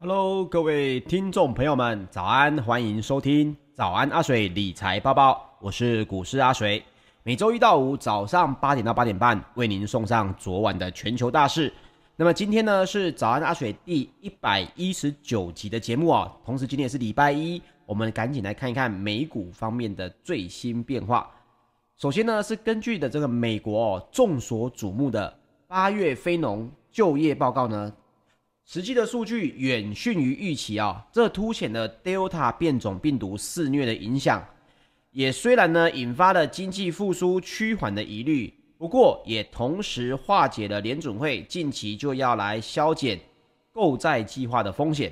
Hello，各位听众朋友们，早安！欢迎收听早安阿水理财报报，我是股市阿水。每周一到五早上八点到八点半，为您送上昨晚的全球大事。那么今天呢是早安阿水第一百一十九集的节目啊，同时今天也是礼拜一，我们赶紧来看一看美股方面的最新变化。首先呢是根据的这个美国哦众所瞩目的八月非农就业报告呢。实际的数据远逊于预期啊，这凸显了 Delta 变种病毒肆虐的影响。也虽然呢引发了经济复苏趋缓的疑虑，不过也同时化解了联准会近期就要来削减购债计划的风险。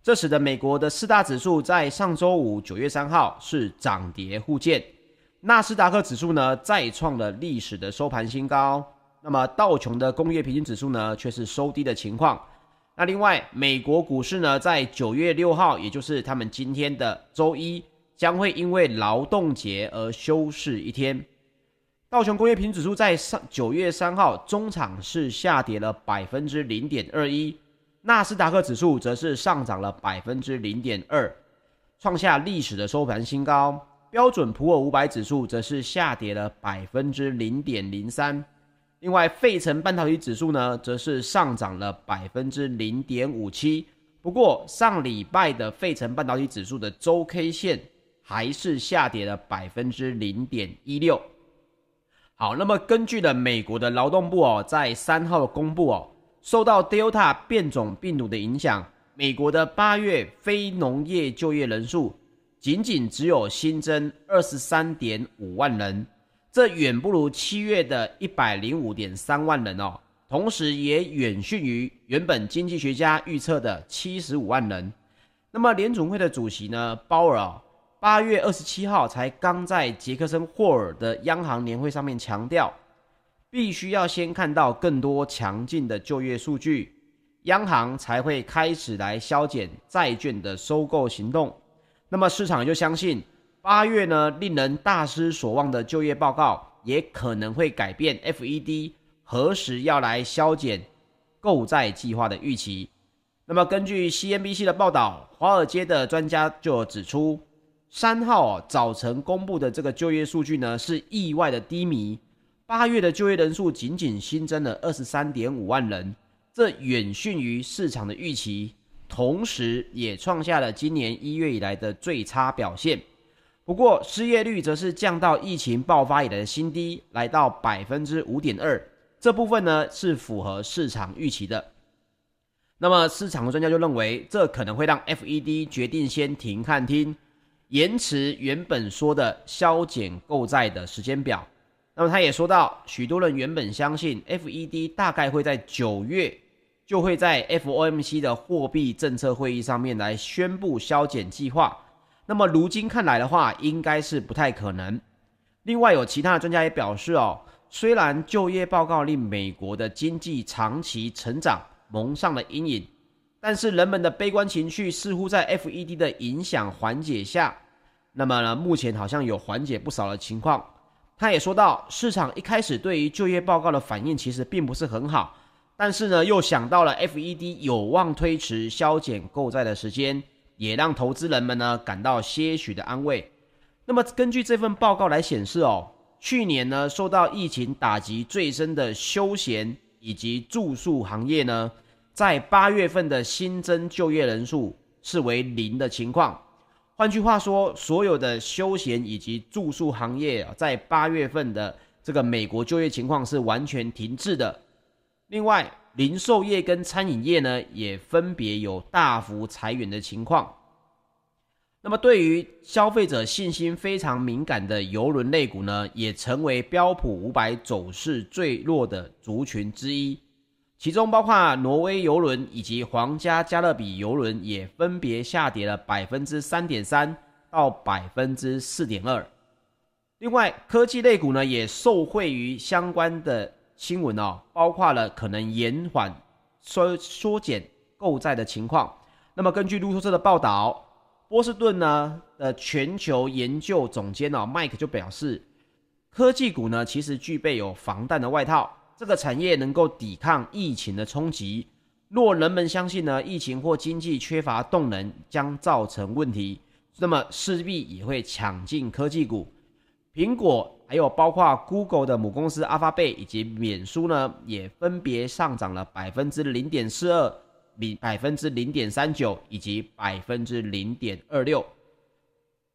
这使得美国的四大指数在上周五九月三号是涨跌互见，纳斯达克指数呢再创了历史的收盘新高，那么道琼的工业平均指数呢却是收低的情况。那另外，美国股市呢，在九月六号，也就是他们今天的周一，将会因为劳动节而休市一天。道琼工业平指数在上九月三号中场是下跌了百分之零点二一，纳斯达克指数则是上涨了百分之零点二，创下历史的收盘新高。标准普尔五百指数则是下跌了百分之零点零三。另外，费城半导体指数呢，则是上涨了百分之零点五七。不过，上礼拜的费城半导体指数的周 K 线还是下跌了百分之零点一六。好，那么根据了美国的劳动部哦，在三号的公布哦，受到 Delta 变种病毒的影响，美国的八月非农业就业人数仅仅只有新增二十三点五万人。这远不如七月的一百零五点三万人哦，同时也远逊于原本经济学家预测的七十五万人。那么联准会的主席呢，鲍尔哦，八月二十七号才刚在杰克森霍尔的央行年会上面强调，必须要先看到更多强劲的就业数据，央行才会开始来削减债券的收购行动。那么市场就相信。八月呢，令人大失所望的就业报告，也可能会改变 FED 何时要来削减购债计划的预期。那么，根据 CNBC 的报道，华尔街的专家就指出，三号早晨公布的这个就业数据呢，是意外的低迷。八月的就业人数仅仅新增了二十三点五万人，这远逊于市场的预期，同时也创下了今年一月以来的最差表现。不过，失业率则是降到疫情爆发以来的新低，来到百分之五点二。这部分呢是符合市场预期的。那么，市场的专家就认为，这可能会让 FED 决定先停看听，延迟原本说的削减购债的时间表。那么，他也说到，许多人原本相信 FED 大概会在九月就会在 FOMC 的货币政策会议上面来宣布削减计划。那么如今看来的话，应该是不太可能。另外，有其他的专家也表示哦，虽然就业报告令美国的经济长期成长蒙上了阴影，但是人们的悲观情绪似乎在 FED 的影响缓解下，那么呢，目前好像有缓解不少的情况。他也说到，市场一开始对于就业报告的反应其实并不是很好，但是呢，又想到了 FED 有望推迟削减购债的时间。也让投资人们呢感到些许的安慰。那么根据这份报告来显示哦，去年呢受到疫情打击最深的休闲以及住宿行业呢，在八月份的新增就业人数是为零的情况。换句话说，所有的休闲以及住宿行业啊，在八月份的这个美国就业情况是完全停滞的。另外，零售业跟餐饮业呢，也分别有大幅裁员的情况。那么，对于消费者信心非常敏感的邮轮类股呢，也成为标普五百走势最弱的族群之一。其中包括挪威邮轮以及皇家加勒比邮轮，也分别下跌了百分之三点三到百分之四点二。另外，科技类股呢，也受惠于相关的。新闻哦，包括了可能延缓缩缩减购债的情况。那么根据路透社的报道，波士顿呢的全球研究总监哦，Mike 就表示，科技股呢其实具备有防弹的外套，这个产业能够抵抗疫情的冲击。若人们相信呢，疫情或经济缺乏动能将造成问题，那么势必也会抢进科技股。苹果还有包括 Google 的母公司 Alphabet 以及脸书呢，也分别上涨了百分之零点四二、比百分之零点三九以及百分之零点二六。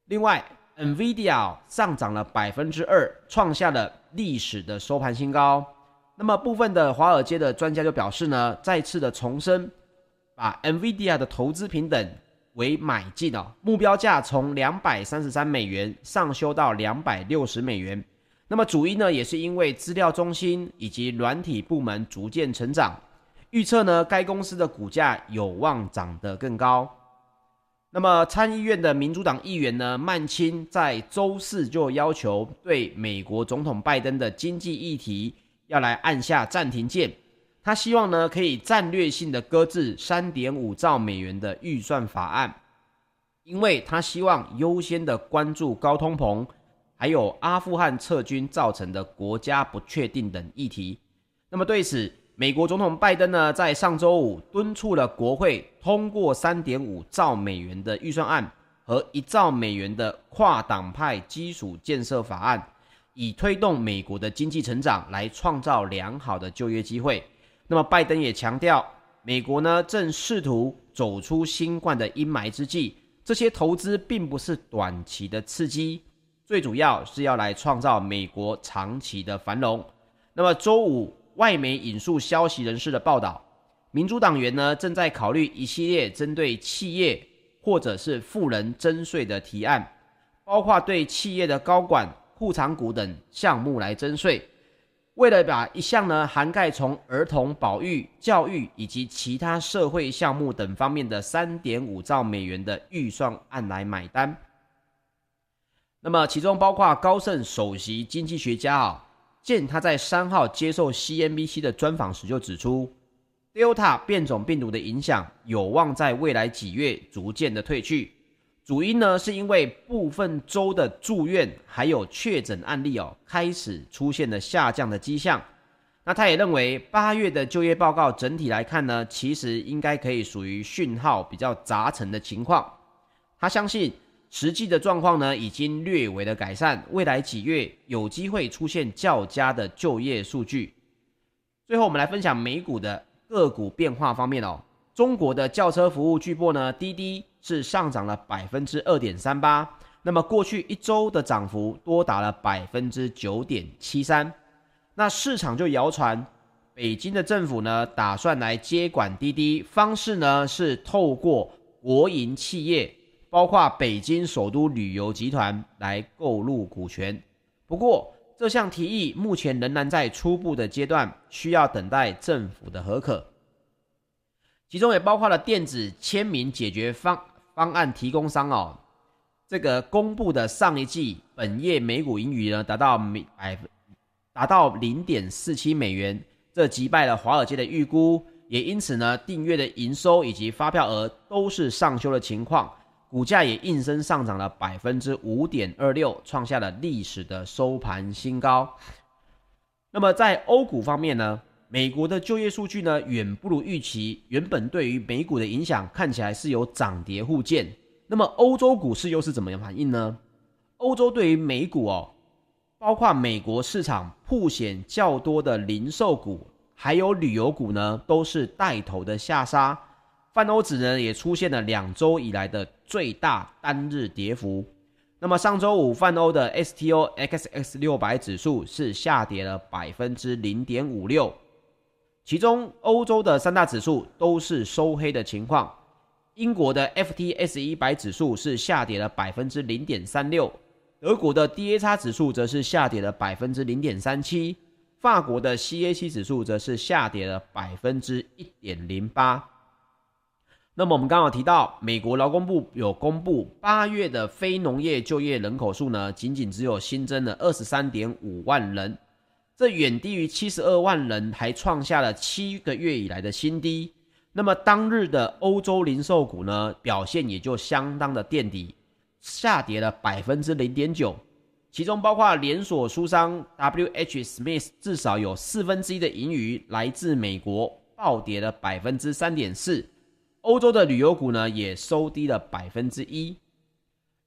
另外，NVIDIA 上涨了百分之二，创下了历史的收盘新高。那么部分的华尔街的专家就表示呢，再次的重申，把 NVIDIA 的投资平等为买进哦，目标价从两百三十三美元上修到两百六十美元。那么主因呢，也是因为资料中心以及软体部门逐渐成长，预测呢，该公司的股价有望涨得更高。那么，参议院的民主党议员呢，曼钦在周四就要求对美国总统拜登的经济议题要来按下暂停键。他希望呢，可以战略性的搁置三点五兆美元的预算法案，因为他希望优先的关注高通膨，还有阿富汗撤军造成的国家不确定等议题。那么对此，美国总统拜登呢，在上周五敦促了国会通过三点五兆美元的预算案和一兆美元的跨党派基础建设法案，以推动美国的经济成长，来创造良好的就业机会。那么拜登也强调，美国呢正试图走出新冠的阴霾之际，这些投资并不是短期的刺激，最主要是要来创造美国长期的繁荣。那么周五。外媒引述消息人士的报道，民主党员呢正在考虑一系列针对企业或者是富人征税的提案，包括对企业的高管、护长股等项目来征税。为了把一项呢涵盖从儿童保育、教育以及其他社会项目等方面的三点五兆美元的预算案来买单，那么其中包括高盛首席经济学家啊。见他在三号接受 CNBC 的专访时就指出，Delta 变种病毒的影响有望在未来几月逐渐的退去。主因呢是因为部分州的住院还有确诊案例哦开始出现了下降的迹象。那他也认为八月的就业报告整体来看呢，其实应该可以属于讯号比较杂陈的情况。他相信。实际的状况呢，已经略微的改善，未来几月有机会出现较佳的就业数据。最后，我们来分享美股的个股变化方面哦。中国的轿车服务巨擘呢，滴滴是上涨了百分之二点三八，那么过去一周的涨幅多达了百分之九点七三。那市场就谣传，北京的政府呢，打算来接管滴滴，方式呢是透过国营企业。包括北京首都旅游集团来购入股权，不过这项提议目前仍然在初步的阶段，需要等待政府的核可。其中也包括了电子签名解决方方案提供商哦，这个公布的上一季本业每股盈余呢达到每百分达到零点四七美元，这击败了华尔街的预估，也因此呢订阅的营收以及发票额都是上修的情况。股价也应声上涨了百分之五点二六，创下了历史的收盘新高。那么在欧股方面呢，美国的就业数据呢远不如预期，原本对于美股的影响看起来是有涨跌互见。那么欧洲股市又是怎么样反应呢？欧洲对于美股哦，包括美国市场曝显较多的零售股，还有旅游股呢，都是带头的下杀。泛欧指呢也出现了两周以来的最大单日跌幅。那么上周五泛欧的 STOXX 六百指数是下跌了百分之零点五六，其中欧洲的三大指数都是收黑的情况。英国的 FTSE 一百指数是下跌了百分之零点三六，德国的 DAX 指数则是下跌了百分之零点三七，法国的 CAC 指数则是下跌了百分之一点零八。那么我们刚好提到，美国劳工部有公布八月的非农业就业人口数呢，仅仅只有新增了二十三点五万人，这远低于七十二万人，还创下了七个月以来的新低。那么当日的欧洲零售股呢，表现也就相当的垫底，下跌了百分之零点九，其中包括连锁书商 W H Smith 至少有四分之一的盈余来自美国。暴跌了百分之三点四。欧洲的旅游股呢也收低了百分之一。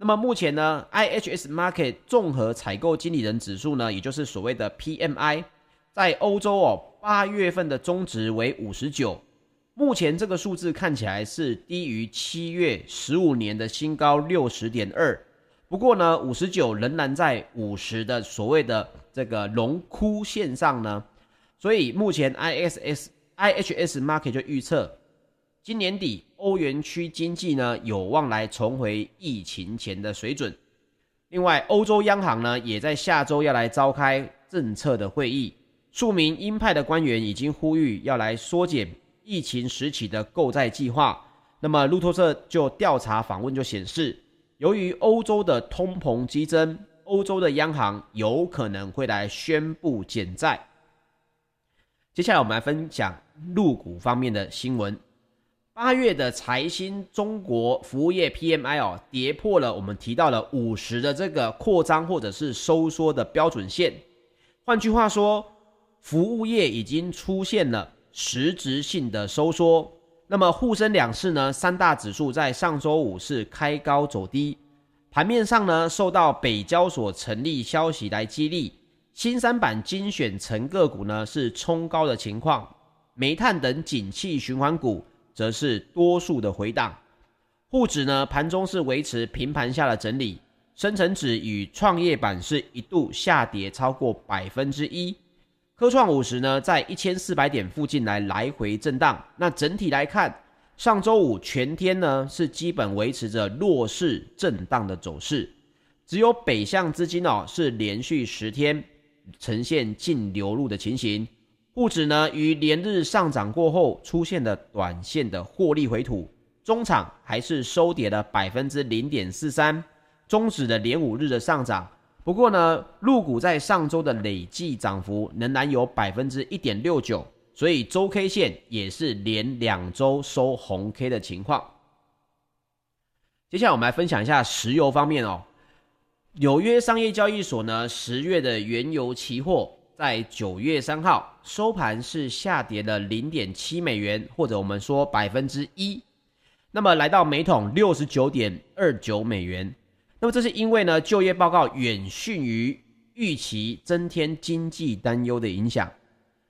那么目前呢，IHS Market 综合采购经理人指数呢，也就是所谓的 PMI，在欧洲哦，八月份的中值为五十九。目前这个数字看起来是低于七月十五年的新高六十点二。不过呢，五十九仍然在五十的所谓的这个荣枯线上呢。所以目前 ISS IHS Market 就预测。今年底，欧元区经济呢有望来重回疫情前的水准。另外，欧洲央行呢也在下周要来召开政策的会议。数名鹰派的官员已经呼吁要来缩减疫情时期的购债计划。那么，路透社就调查访问就显示，由于欧洲的通膨激增，欧洲的央行有可能会来宣布减债。接下来，我们来分享陆股方面的新闻。八月的财新中国服务业 PMI 哦，跌破了我们提到了五十的这个扩张或者是收缩的标准线。换句话说，服务业已经出现了实质性的收缩。那么沪深两市呢，三大指数在上周五是开高走低。盘面上呢，受到北交所成立消息来激励，新三板精选成个股呢是冲高的情况，煤炭等景气循环股。则是多数的回档，沪指呢盘中是维持平盘下的整理，深成指与创业板是一度下跌超过百分之一，科创五十呢在一千四百点附近来来回震荡。那整体来看，上周五全天呢是基本维持着弱势震荡的走势，只有北向资金哦是连续十天呈现净流入的情形。沪指呢，于连日上涨过后，出现了短线的获利回吐，中场还是收跌了百分之零点四三，终止了连五日的上涨。不过呢，陆股在上周的累计涨幅仍然有百分之一点六九，所以周 K 线也是连两周收红 K 的情况。接下来我们来分享一下石油方面哦，纽约商业交易所呢，十月的原油期货。在九月三号收盘是下跌了零点七美元，或者我们说百分之一，那么来到每桶六十九点二九美元。那么这是因为呢，就业报告远逊于预期，增添经济担忧的影响。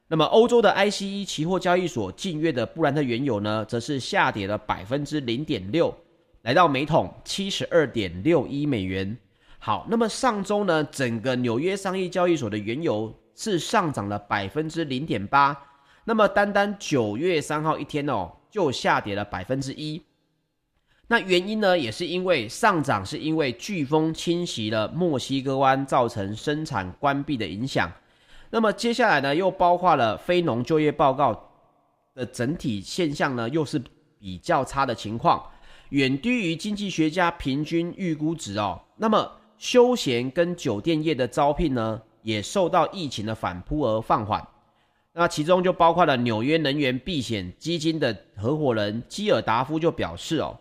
那么欧洲的 ICE 期货交易所近月的布兰特原油呢，则是下跌了百分之零点六，来到每桶七十二点六一美元。好，那么上周呢，整个纽约商业交易所的原油。是上涨了百分之零点八，那么单单九月三号一天哦，就下跌了百分之一。那原因呢，也是因为上涨是因为飓风侵袭了墨西哥湾，造成生产关闭的影响。那么接下来呢，又包括了非农就业报告的整体现象呢，又是比较差的情况，远低于经济学家平均预估值哦。那么休闲跟酒店业的招聘呢，也受到疫情的反扑而放缓，那其中就包括了纽约能源避险基金的合伙人基尔达夫就表示哦，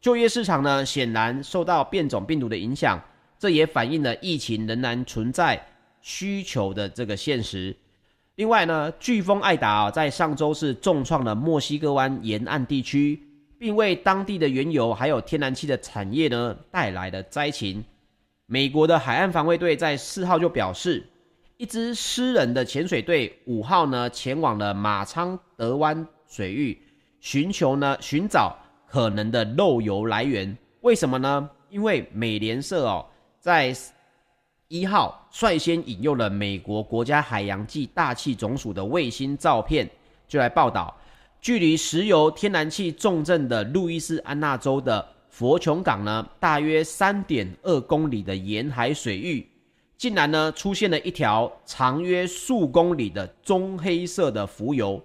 就业市场呢显然受到变种病毒的影响，这也反映了疫情仍然存在需求的这个现实。另外呢，飓风艾达啊在上周是重创了墨西哥湾沿岸地区，并为当地的原油还有天然气的产业呢带来了灾情。美国的海岸防卫队在四号就表示，一支私人的潜水队五号呢前往了马昌德湾水域，寻求呢寻找可能的漏油来源。为什么呢？因为美联社哦在一号率先引用了美国国家海洋暨大气总署的卫星照片，就来报道，距离石油天然气重镇的路易斯安那州的。佛琼港呢，大约三点二公里的沿海水域，竟然呢出现了一条长约数公里的棕黑色的浮油。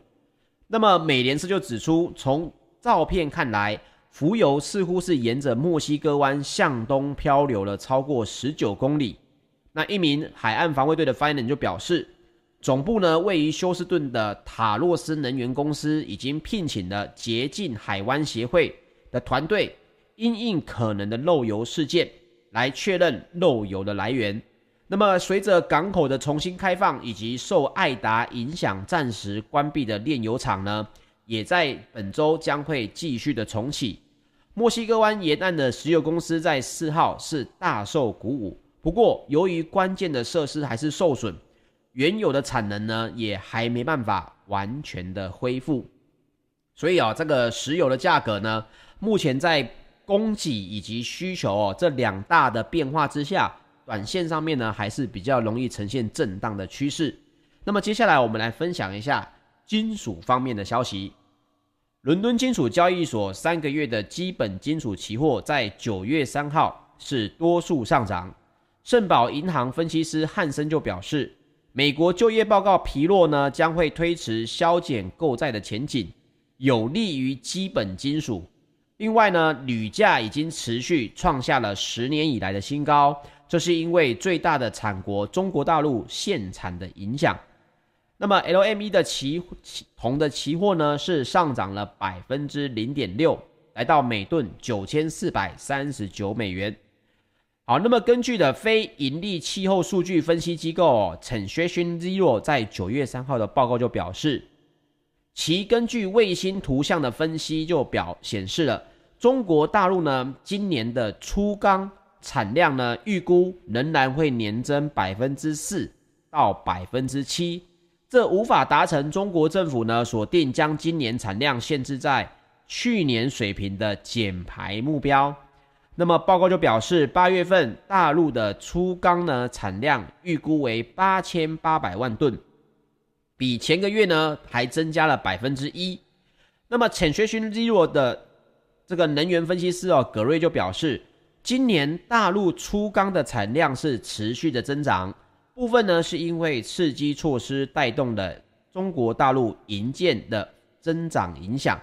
那么美联社就指出，从照片看来，浮油似乎是沿着墨西哥湾向东漂流了超过十九公里。那一名海岸防卫队的发言人就表示，总部呢位于休斯顿的塔洛斯能源公司已经聘请了洁净海湾协会的团队。因应可能的漏油事件来确认漏油的来源。那么随着港口的重新开放，以及受爱达影响暂时关闭的炼油厂呢，也在本周将会继续的重启。墨西哥湾沿岸的石油公司在四号是大受鼓舞，不过由于关键的设施还是受损，原有的产能呢也还没办法完全的恢复。所以啊，这个石油的价格呢，目前在供给以及需求哦这两大的变化之下，短线上面呢还是比较容易呈现震荡的趋势。那么接下来我们来分享一下金属方面的消息。伦敦金属交易所三个月的基本金属期货在九月三号是多数上涨。圣保银行分析师汉森就表示，美国就业报告疲弱呢，将会推迟削减购债的前景。有利于基本金属。另外呢，铝价已经持续创下了十年以来的新高，这是因为最大的产国中国大陆限产的影响。那么 LME 的期期铜的期货呢是上涨了百分之零点六，来到每吨九千四百三十九美元。好，那么根据的非盈利气候数据分析机构 Transaction Zero 在九月三号的报告就表示。其根据卫星图像的分析，就表显示了中国大陆呢今年的粗钢产量呢预估仍然会年增百分之四到百分之七，这无法达成中国政府呢所定将今年产量限制在去年水平的减排目标。那么报告就表示，八月份大陆的粗钢呢产量预估为八千八百万吨。比前个月呢还增加了百分之一。那么，Transaction Zero 的这个能源分析师哦，葛瑞就表示，今年大陆粗钢的产量是持续的增长，部分呢是因为刺激措施带动的中国大陆银建的增长影响。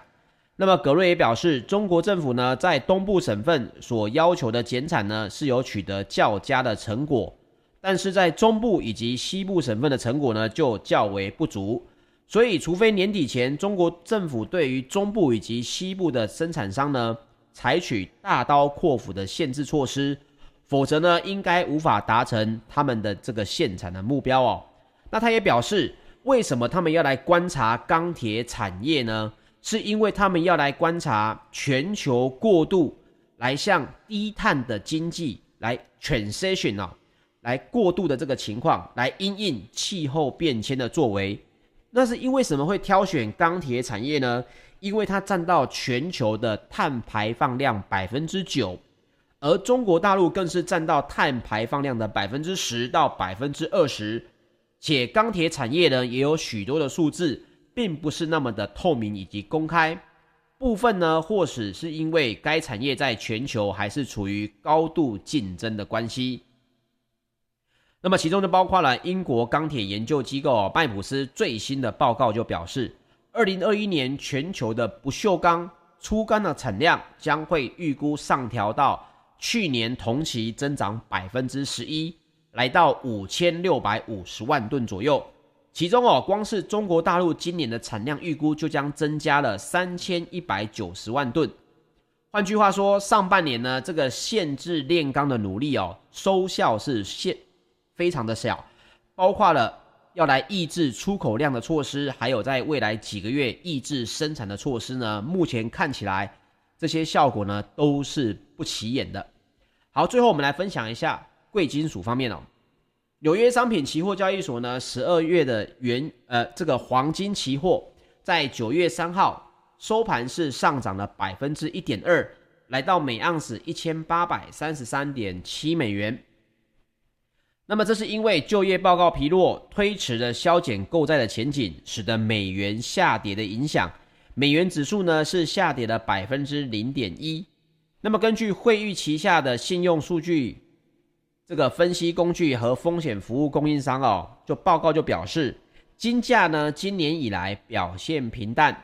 那么，葛瑞也表示，中国政府呢在东部省份所要求的减产呢是有取得较佳的成果。但是在中部以及西部省份的成果呢，就较为不足。所以，除非年底前中国政府对于中部以及西部的生产商呢，采取大刀阔斧的限制措施，否则呢，应该无法达成他们的这个限产的目标哦。那他也表示，为什么他们要来观察钢铁产业呢？是因为他们要来观察全球过度来向低碳的经济来 transition 哦。来过渡的这个情况，来因应气候变迁的作为，那是因为什么会挑选钢铁产业呢？因为它占到全球的碳排放量百分之九，而中国大陆更是占到碳排放量的百分之十到百分之二十，且钢铁产业呢也有许多的数字，并不是那么的透明以及公开，部分呢或许是因为该产业在全球还是处于高度竞争的关系。那么其中就包括了英国钢铁研究机构哦麦普斯最新的报告就表示，二零二一年全球的不锈钢粗钢的产量将会预估上调到去年同期增长百分之十一，来到五千六百五十万吨左右。其中哦，光是中国大陆今年的产量预估就将增加了三千一百九十万吨。换句话说，上半年呢，这个限制炼钢的努力哦，收效是现。非常的小，包括了要来抑制出口量的措施，还有在未来几个月抑制生产的措施呢。目前看起来，这些效果呢都是不起眼的。好，最后我们来分享一下贵金属方面哦。纽约商品期货交易所呢，十二月的原呃这个黄金期货在九月三号收盘是上涨了百分之一点二，来到每盎司一千八百三十三点七美元。那么这是因为就业报告疲弱，推迟了削减购债的前景，使得美元下跌的影响。美元指数呢是下跌了百分之零点一。那么根据惠誉旗下的信用数据这个分析工具和风险服务供应商哦，就报告就表示，金价呢今年以来表现平淡。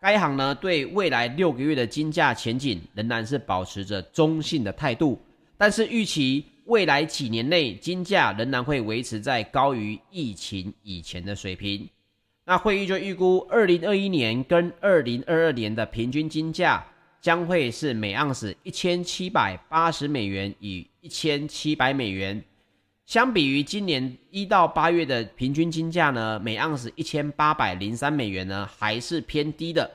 该行呢对未来六个月的金价前景仍然是保持着中性的态度，但是预期。未来几年内，金价仍然会维持在高于疫情以前的水平。那会议就预估，二零二一年跟二零二二年的平均金价将会是每盎司一千七百八十美元与一千七百美元。相比于今年一到八月的平均金价呢，每盎司一千八百零三美元呢，还是偏低的。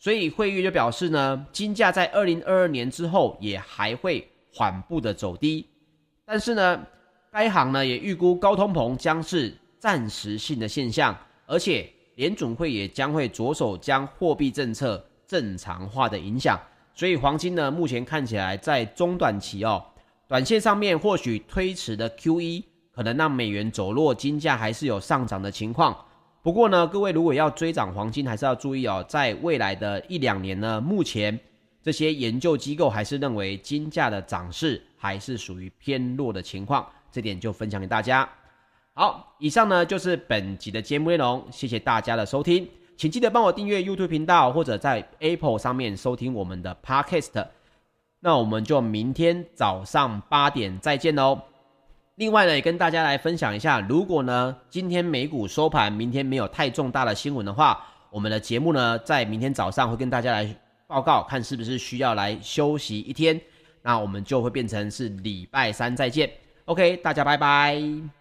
所以惠誉就表示呢，金价在二零二二年之后也还会缓步的走低。但是呢，该行呢也预估高通膨将是暂时性的现象，而且联准会也将会着手将货币政策正常化的影响。所以黄金呢，目前看起来在中短期哦，短线上面或许推迟的 QE 可能让美元走弱，金价还是有上涨的情况。不过呢，各位如果要追涨黄金，还是要注意哦，在未来的一两年呢，目前这些研究机构还是认为金价的涨势还是属于偏弱的情况，这点就分享给大家。好，以上呢就是本集的节目内容，谢谢大家的收听，请记得帮我订阅 YouTube 频道或者在 Apple 上面收听我们的 Podcast。那我们就明天早上八点再见喽。另外呢，也跟大家来分享一下，如果呢今天美股收盘，明天没有太重大的新闻的话，我们的节目呢在明天早上会跟大家来报告，看是不是需要来休息一天，那我们就会变成是礼拜三再见。OK，大家拜拜。